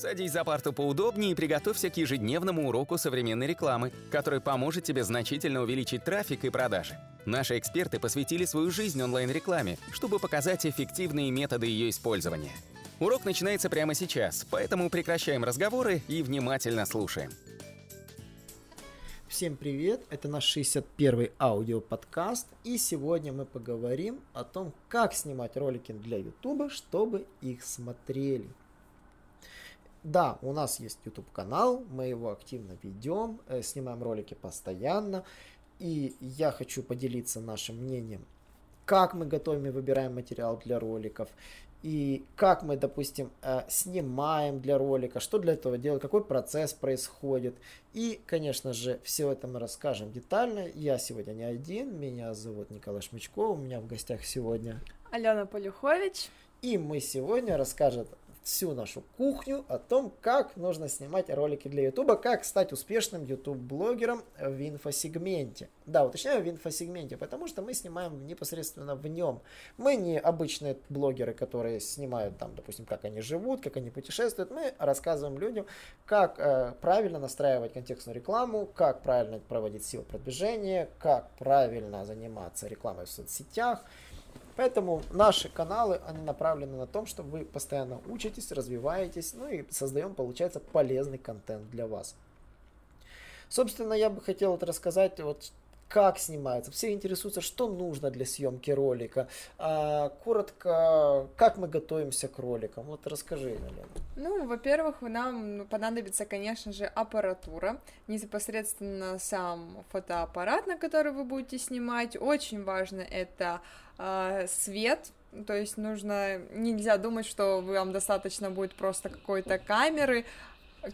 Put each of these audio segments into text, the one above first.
Садись за парту поудобнее и приготовься к ежедневному уроку современной рекламы, который поможет тебе значительно увеличить трафик и продажи. Наши эксперты посвятили свою жизнь онлайн-рекламе, чтобы показать эффективные методы ее использования. Урок начинается прямо сейчас, поэтому прекращаем разговоры и внимательно слушаем. Всем привет, это наш 61-й аудиоподкаст, и сегодня мы поговорим о том, как снимать ролики для YouTube, чтобы их смотрели. Да, у нас есть YouTube канал, мы его активно ведем, э, снимаем ролики постоянно, и я хочу поделиться нашим мнением, как мы готовим и выбираем материал для роликов, и как мы, допустим, э, снимаем для ролика, что для этого делать, какой процесс происходит. И, конечно же, все это мы расскажем детально. Я сегодня не один, меня зовут Николай Шмычков, у меня в гостях сегодня Алена Полюхович. И мы сегодня расскажем всю нашу кухню о том, как нужно снимать ролики для Ютуба, как стать успешным YouTube-блогером в инфосегменте. Да, уточняю, в инфосегменте, потому что мы снимаем непосредственно в нем. Мы не обычные блогеры, которые снимают там, допустим, как они живут, как они путешествуют. Мы рассказываем людям, как э, правильно настраивать контекстную рекламу, как правильно проводить силу продвижения, как правильно заниматься рекламой в соцсетях, Поэтому наши каналы, они направлены на том, что вы постоянно учитесь, развиваетесь, ну и создаем, получается, полезный контент для вас. Собственно, я бы хотел вот рассказать, вот как снимается. Все интересуются, что нужно для съемки ролика. А, коротко, как мы готовимся к роликам. Вот расскажи, Елена. Ну, во-первых, нам понадобится, конечно же, аппаратура, непосредственно сам фотоаппарат, на который вы будете снимать. Очень важно это э, свет, то есть нужно, нельзя думать, что вам достаточно будет просто какой-то камеры,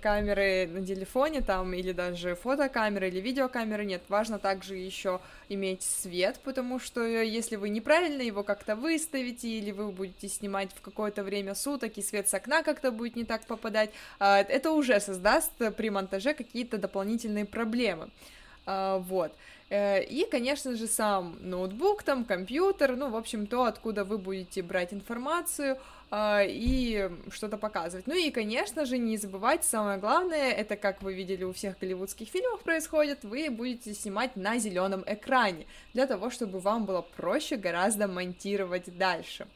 камеры на телефоне там или даже фотокамеры или видеокамеры нет важно также еще иметь свет потому что если вы неправильно его как-то выставите или вы будете снимать в какое-то время суток и свет с окна как-то будет не так попадать а, это уже создаст при монтаже какие-то дополнительные проблемы. А, вот. Э, и, конечно же, сам ноутбук, там, компьютер, ну, в общем, то, откуда вы будете брать информацию и что-то показывать. Ну и, конечно же, не забывайте, самое главное, это, как вы видели у всех голливудских фильмов происходит, вы будете снимать на зеленом экране, для того, чтобы вам было проще гораздо монтировать дальше.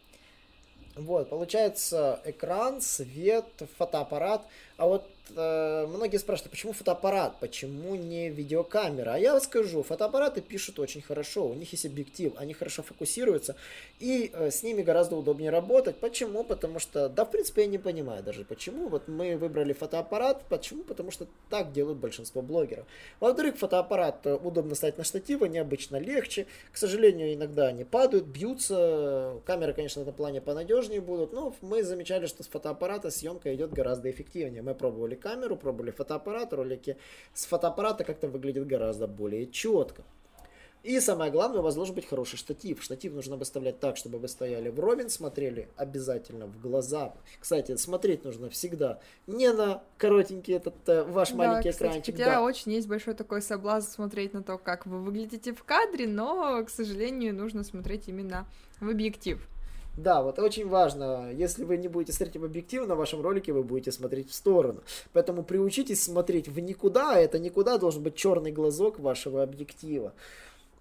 Вот, получается экран, свет, фотоаппарат. А вот э, многие спрашивают, почему фотоаппарат, почему не видеокамера? А я скажу, фотоаппараты пишут очень хорошо, у них есть объектив, они хорошо фокусируются, и э, с ними гораздо удобнее работать. Почему? Потому что, да, в принципе, я не понимаю даже почему. Вот мы выбрали фотоаппарат, почему? Потому что так делают большинство блогеров. Во-вторых, фотоаппарат э, удобно ставить на штативы, необычно легче. К сожалению, иногда они падают, бьются. Камеры, конечно, на плане понадежнее будут, но мы замечали, что с фотоаппарата съемка идет гораздо эффективнее. Мы пробовали камеру, пробовали фотоаппарат, ролики с фотоаппарата как-то выглядит гораздо более четко. И самое главное, у вас должен быть хороший штатив. Штатив нужно выставлять так, чтобы вы стояли вровень, смотрели обязательно в глаза. Кстати, смотреть нужно всегда не на коротенький этот э, ваш да, маленький кстати, экранчик. Хотя да. очень есть большой такой соблазн смотреть на то, как вы выглядите в кадре, но, к сожалению, нужно смотреть именно в объектив. Да, вот очень важно, если вы не будете смотреть в на вашем ролике вы будете смотреть в сторону. Поэтому приучитесь смотреть в никуда, а это никуда должен быть черный глазок вашего объектива.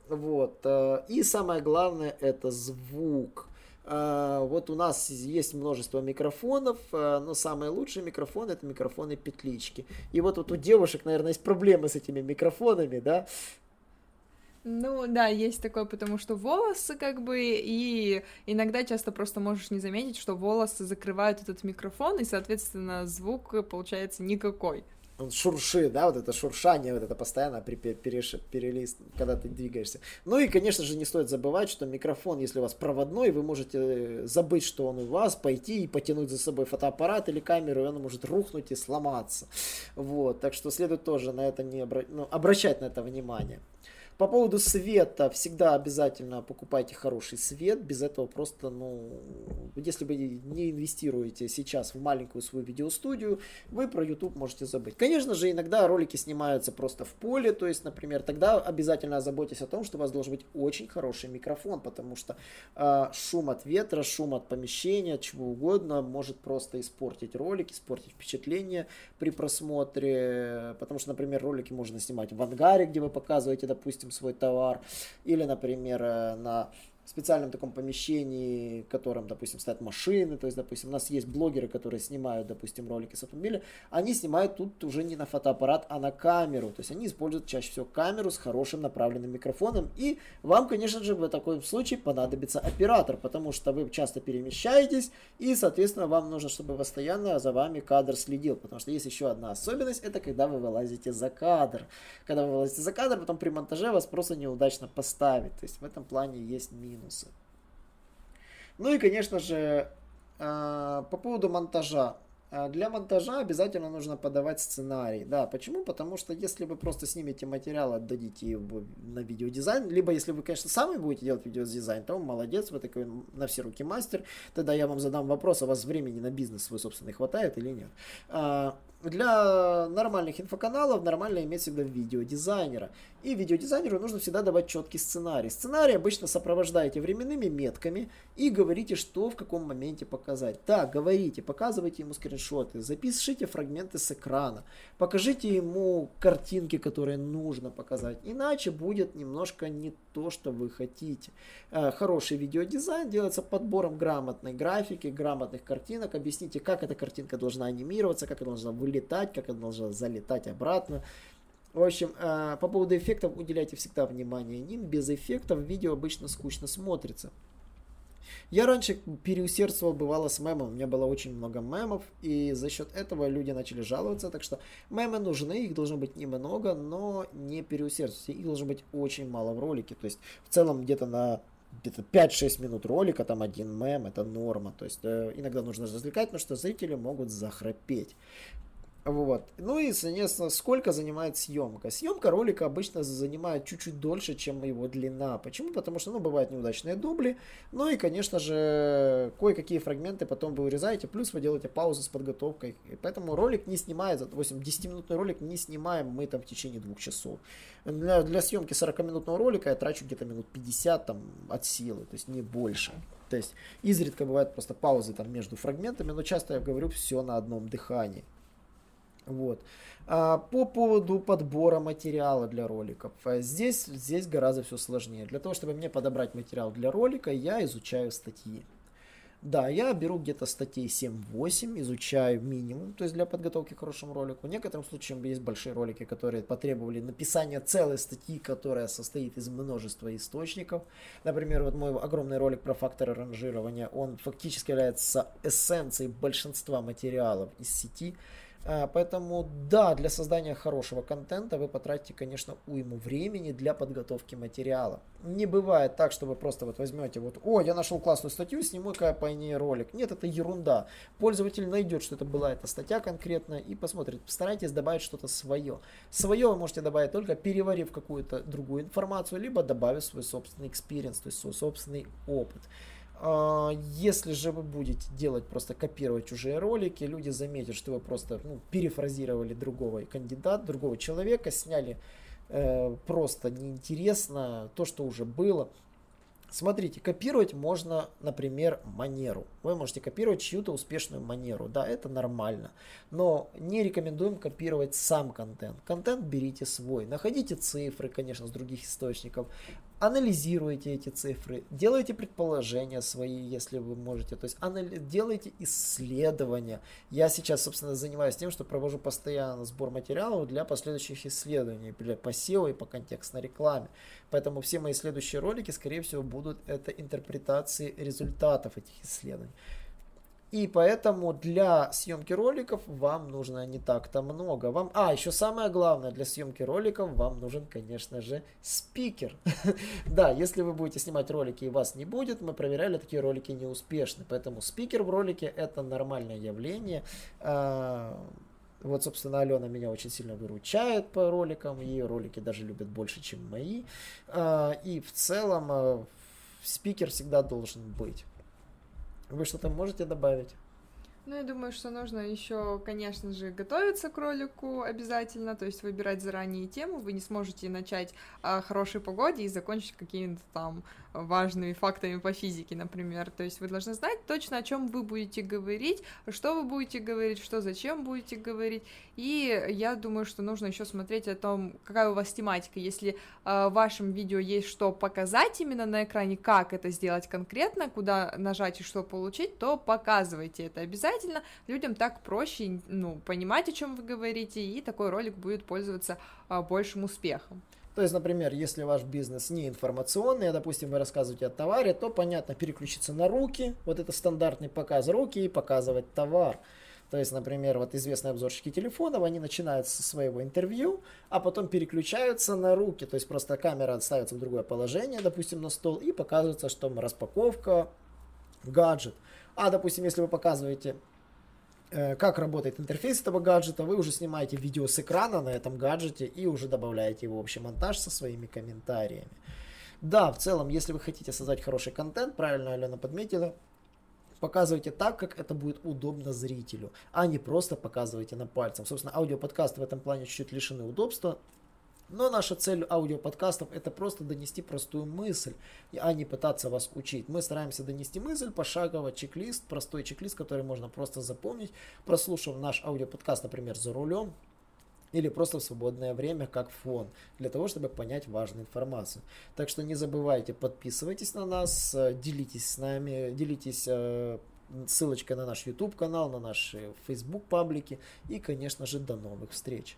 Вот. Э, и самое главное это звук. Э, вот у нас есть множество микрофонов, э, но самые лучшие микрофоны это микрофоны петлички. И вот, вот у девушек, наверное, есть проблемы с этими микрофонами, да. Ну да, есть такое, потому что волосы как бы, и иногда часто просто можешь не заметить, что волосы закрывают этот микрофон, и, соответственно, звук получается никакой. Он шуршит, да, вот это шуршание, вот это постоянно переш, перелист, когда ты двигаешься. Ну и, конечно же, не стоит забывать, что микрофон, если у вас проводной, вы можете забыть, что он у вас, пойти и потянуть за собой фотоаппарат или камеру, и он может рухнуть и сломаться. Вот, так что следует тоже на это не обра... ну, обращать на это внимание. По поводу света, всегда обязательно покупайте хороший свет, без этого просто, ну, если вы не инвестируете сейчас в маленькую свою видеостудию, вы про YouTube можете забыть. Конечно же, иногда ролики снимаются просто в поле, то есть, например, тогда обязательно озаботьтесь о том, что у вас должен быть очень хороший микрофон, потому что э, шум от ветра, шум от помещения, чего угодно может просто испортить ролик, испортить впечатление при просмотре, потому что, например, ролики можно снимать в ангаре, где вы показываете, допустим, свой товар, или, например, э, на специальном таком помещении, в котором, допустим, стоят машины, то есть, допустим, у нас есть блогеры, которые снимают, допустим, ролики с автомобиля, они снимают тут уже не на фотоаппарат, а на камеру, то есть они используют чаще всего камеру с хорошим направленным микрофоном, и вам, конечно же, в таком случае понадобится оператор, потому что вы часто перемещаетесь, и, соответственно, вам нужно, чтобы постоянно за вами кадр следил, потому что есть еще одна особенность, это когда вы вылазите за кадр. Когда вы вылазите за кадр, потом при монтаже вас просто неудачно поставить, то есть в этом плане есть минус минусы. Ну и, конечно же, а, по поводу монтажа. А, для монтажа обязательно нужно подавать сценарий. Да, почему? Потому что если вы просто снимете материал, отдадите его на видеодизайн, либо если вы, конечно, сами будете делать видеодизайн, то молодец, вы такой на все руки мастер, тогда я вам задам вопрос, а у вас времени на бизнес свой собственный хватает или нет. Для нормальных инфоканалов нормально иметь всегда видеодизайнера. И видеодизайнеру нужно всегда давать четкий сценарий. Сценарий обычно сопровождаете временными метками и говорите, что в каком моменте показать. Да, говорите, показывайте ему скриншоты, запишите фрагменты с экрана, покажите ему картинки, которые нужно показать. Иначе будет немножко не то, что вы хотите. Э, хороший видеодизайн делается подбором грамотной графики, грамотных картинок. Объясните, как эта картинка должна анимироваться, как она должна вылетать, как она должна залетать обратно. В общем, э, по поводу эффектов уделяйте всегда внимание ним. Без эффектов видео обычно скучно смотрится. Я раньше переусердствовал, бывало, с мемом. У меня было очень много мемов, и за счет этого люди начали жаловаться. Так что мемы нужны, их должно быть немного, но не переусердствуйте. Их должно быть очень мало в ролике. То есть, в целом, где-то на где-то 5-6 минут ролика, там один мем, это норма. То есть, э, иногда нужно развлекать, потому что зрители могут захрапеть. Вот. Ну и, соответственно, сколько занимает съемка? Съемка ролика обычно занимает чуть-чуть дольше, чем его длина. Почему? Потому что, ну, бывают неудачные дубли. Ну и, конечно же, кое-какие фрагменты потом вы вырезаете, плюс вы делаете паузу с подготовкой. И поэтому ролик не снимается, допустим, 10-минутный ролик не снимаем мы там в течение двух часов. Для, для съемки 40-минутного ролика я трачу где-то минут 50 там от силы, то есть не больше. То есть изредка бывают просто паузы там между фрагментами, но часто я говорю все на одном дыхании. Вот. А по поводу подбора материала для роликов. А здесь, здесь гораздо все сложнее. Для того, чтобы мне подобрать материал для ролика, я изучаю статьи. Да, я беру где-то статей 7-8, изучаю минимум, то есть для подготовки к хорошему ролику. В некоторым случаям есть большие ролики, которые потребовали написания целой статьи, которая состоит из множества источников. Например, вот мой огромный ролик про факторы ранжирования, он фактически является эссенцией большинства материалов из сети. А, поэтому да, для создания хорошего контента вы потратите, конечно, уйму времени для подготовки материала. Не бывает так, что вы просто вот возьмете вот, о, я нашел классную статью, сниму-ка по ней ролик. Нет, это ерунда. Пользователь найдет, что это была эта статья конкретно и посмотрит. Постарайтесь добавить что-то свое. Свое вы можете добавить только переварив какую-то другую информацию, либо добавив свой собственный experience, то есть свой собственный опыт. А, если же вы будете делать, просто копировать чужие ролики, люди заметят, что вы просто ну, перефразировали другого кандидата, другого человека, сняли э, просто неинтересно то, что уже было. Смотрите, копировать можно, например, манеру. Вы можете копировать чью-то успешную манеру. Да, это нормально. Но не рекомендуем копировать сам контент. Контент берите свой. Находите цифры, конечно, с других источников анализируйте эти цифры, делайте предположения свои, если вы можете, то есть анали- делайте исследования. Я сейчас, собственно, занимаюсь тем, что провожу постоянно сбор материалов для последующих исследований, для по SEO и по контекстной рекламе. Поэтому все мои следующие ролики, скорее всего, будут это интерпретации результатов этих исследований. И поэтому для съемки роликов вам нужно не так-то много. Вам, а, еще самое главное, для съемки роликов вам нужен, конечно же, спикер. да, если вы будете снимать ролики и вас не будет, мы проверяли, такие ролики неуспешны. Поэтому спикер в ролике это нормальное явление. А, Вот, собственно, Алена меня очень сильно выручает по роликам, ее ролики даже любят больше, чем мои. А, и в целом а, спикер всегда должен быть. Вы что-то можете добавить? Ну, я думаю, что нужно еще, конечно же, готовиться к ролику обязательно, то есть выбирать заранее тему. Вы не сможете начать о хорошей погоде и закончить какими-то там важными фактами по физике, например. То есть вы должны знать точно, о чем вы будете говорить, что вы будете говорить, что зачем будете говорить. И я думаю, что нужно еще смотреть о том, какая у вас тематика. Если э, в вашем видео есть что показать именно на экране, как это сделать конкретно, куда нажать и что получить, то показывайте это обязательно. Людям так проще ну, понимать, о чем вы говорите, и такой ролик будет пользоваться э, большим успехом. То есть, например, если ваш бизнес не информационный, а, допустим, вы рассказываете о товаре, то, понятно, переключиться на руки, вот это стандартный показ руки и показывать товар. То есть, например, вот известные обзорщики телефонов, они начинают со своего интервью, а потом переключаются на руки. То есть просто камера ставится в другое положение, допустим, на стол, и показывается, что распаковка, гаджет. А, допустим, если вы показываете как работает интерфейс этого гаджета, вы уже снимаете видео с экрана на этом гаджете и уже добавляете его в общий монтаж со своими комментариями. Да, в целом, если вы хотите создать хороший контент, правильно Алена подметила, показывайте так, как это будет удобно зрителю, а не просто показывайте на пальцем. Собственно, аудиоподкасты в этом плане чуть-чуть лишены удобства, но наша цель аудиоподкастов это просто донести простую мысль, а не пытаться вас учить. Мы стараемся донести мысль пошагово, чек-лист, простой чек-лист, который можно просто запомнить, прослушав наш аудиоподкаст, например, за рулем, или просто в свободное время как фон, для того, чтобы понять важную информацию. Так что не забывайте, подписывайтесь на нас, делитесь с нами, делитесь э, ссылочкой на наш YouTube канал, на наши Facebook паблики и, конечно же, до новых встреч.